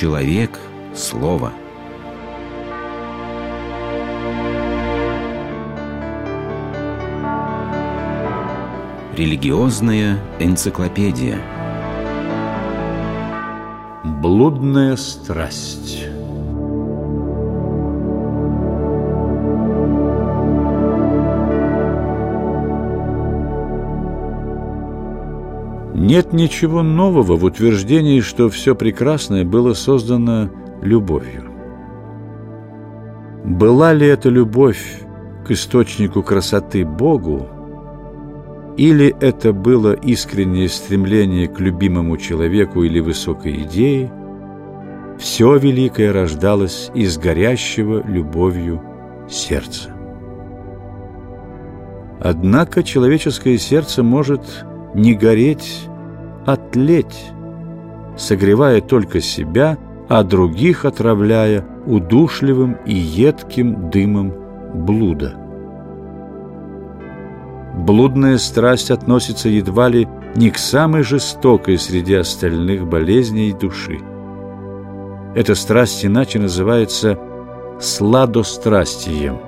Человек – слово. Религиозная энциклопедия. Блудная страсть. Нет ничего нового в утверждении, что все прекрасное было создано любовью. Была ли это любовь к источнику красоты Богу, или это было искреннее стремление к любимому человеку или высокой идее, все великое рождалось из горящего любовью сердца. Однако человеческое сердце может не гореть отлеть, согревая только себя, а других отравляя удушливым и едким дымом блуда. Блудная страсть относится едва ли не к самой жестокой среди остальных болезней души. Эта страсть иначе называется сладострастием.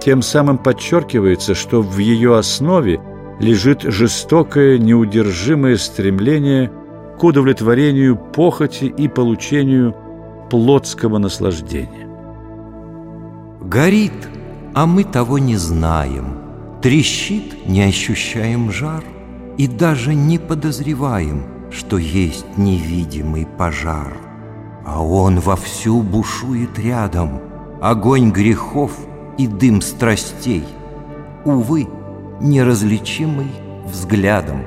Тем самым подчеркивается, что в ее основе лежит жестокое, неудержимое стремление к удовлетворению похоти и получению плотского наслаждения. Горит, а мы того не знаем. Трещит, не ощущаем жар. И даже не подозреваем, что есть невидимый пожар. А он вовсю бушует рядом. Огонь грехов и дым страстей. Увы, неразличимый взглядом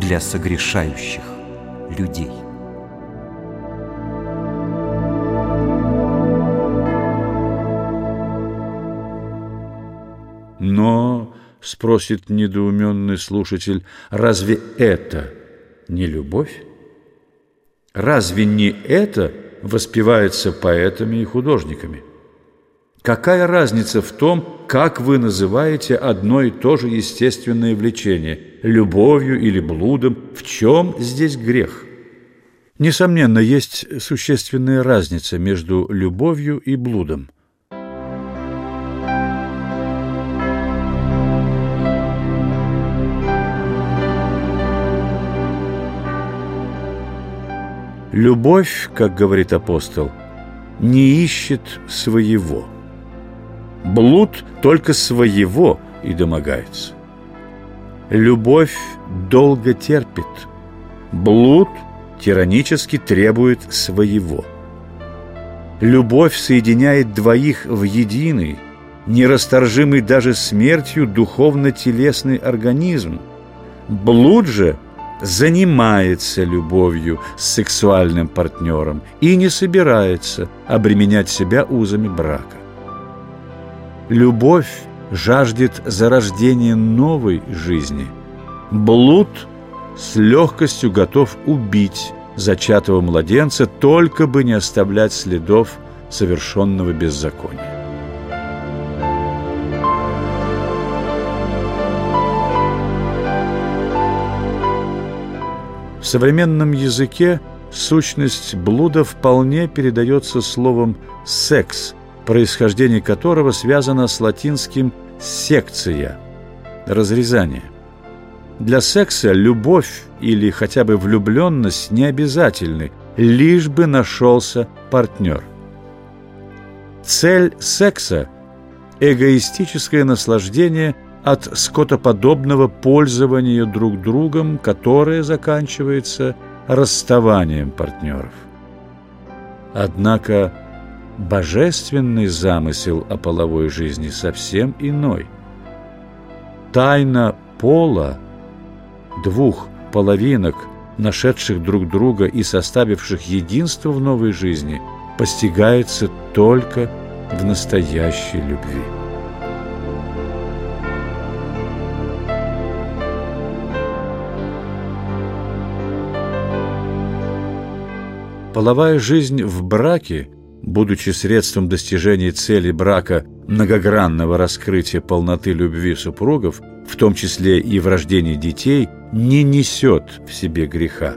для согрешающих людей. Но, спросит недоуменный слушатель, разве это не любовь? Разве не это воспевается поэтами и художниками? Какая разница в том, как вы называете одно и то же естественное влечение – любовью или блудом? В чем здесь грех? Несомненно, есть существенная разница между любовью и блудом. Любовь, как говорит апостол, не ищет своего – Блуд только своего и домогается. Любовь долго терпит. Блуд тиранически требует своего. Любовь соединяет двоих в единый, нерасторжимый даже смертью духовно-телесный организм. Блуд же занимается любовью с сексуальным партнером и не собирается обременять себя узами брака. Любовь жаждет зарождения новой жизни. Блуд с легкостью готов убить зачатого младенца, только бы не оставлять следов совершенного беззакония. В современном языке сущность блуда вполне передается словом «секс», происхождение которого связано с латинским «секция» – разрезание. Для секса любовь или хотя бы влюбленность не обязательны, лишь бы нашелся партнер. Цель секса – эгоистическое наслаждение от скотоподобного пользования друг другом, которое заканчивается расставанием партнеров. Однако божественный замысел о половой жизни совсем иной. Тайна пола двух половинок, нашедших друг друга и составивших единство в новой жизни, постигается только в настоящей любви. Половая жизнь в браке – будучи средством достижения цели брака многогранного раскрытия полноты любви супругов, в том числе и в рождении детей, не несет в себе греха.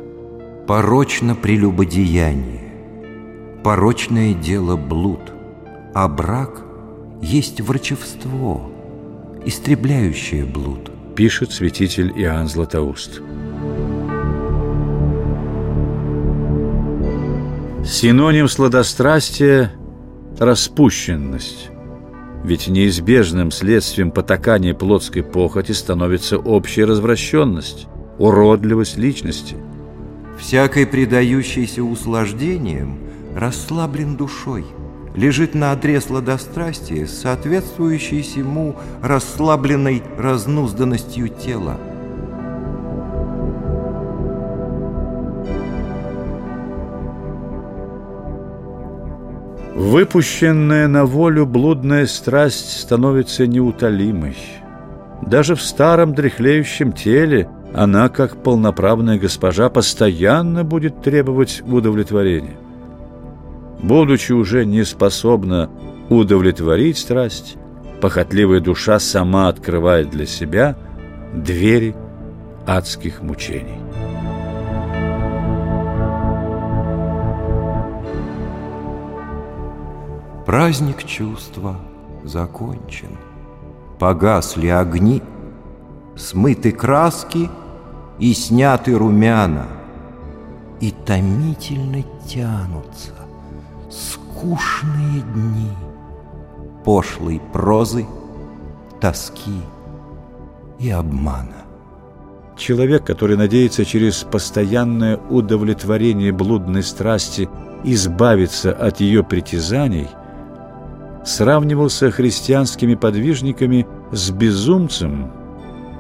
Порочно прелюбодеяние, Порочное дело блуд, а брак есть врачевство, истребляющее блуд. Пишет святитель Иоанн Златоуст. Синоним сладострастия – распущенность. Ведь неизбежным следствием потакания плотской похоти становится общая развращенность, уродливость личности. Всякой предающийся услаждением расслаблен душой, лежит на одре сладострастия, соответствующей ему расслабленной разнузданностью тела. Выпущенная на волю блудная страсть становится неутолимой. Даже в старом дряхлеющем теле она, как полноправная госпожа, постоянно будет требовать удовлетворения. Будучи уже не способна удовлетворить страсть, похотливая душа сама открывает для себя двери адских мучений. Праздник чувства закончен. Погасли огни, смыты краски и сняты румяна. И томительно тянутся скучные дни пошлой прозы, тоски и обмана. Человек, который надеется через постоянное удовлетворение блудной страсти избавиться от ее притязаний – сравнивался христианскими подвижниками с безумцем,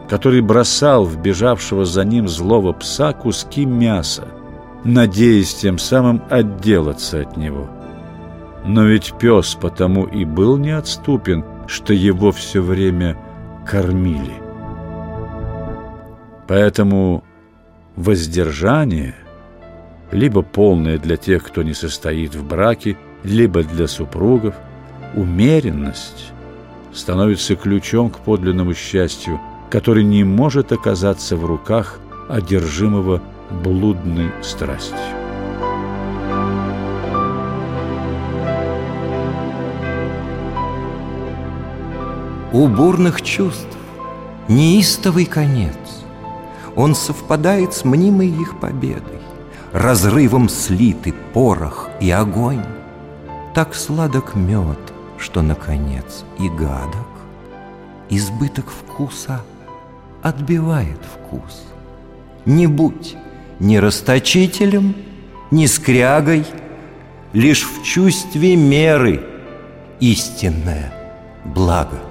который бросал в бежавшего за ним злого пса куски мяса, надеясь тем самым отделаться от него. Но ведь пес потому и был неотступен, что его все время кормили. Поэтому воздержание, либо полное для тех, кто не состоит в браке, либо для супругов – умеренность становится ключом к подлинному счастью, который не может оказаться в руках одержимого блудной страстью. У бурных чувств неистовый конец. Он совпадает с мнимой их победой, разрывом слиты порох и огонь. Так сладок мед, что, наконец, и гадок, избыток вкуса отбивает вкус. Не будь ни расточителем, ни скрягой, лишь в чувстве меры истинное благо.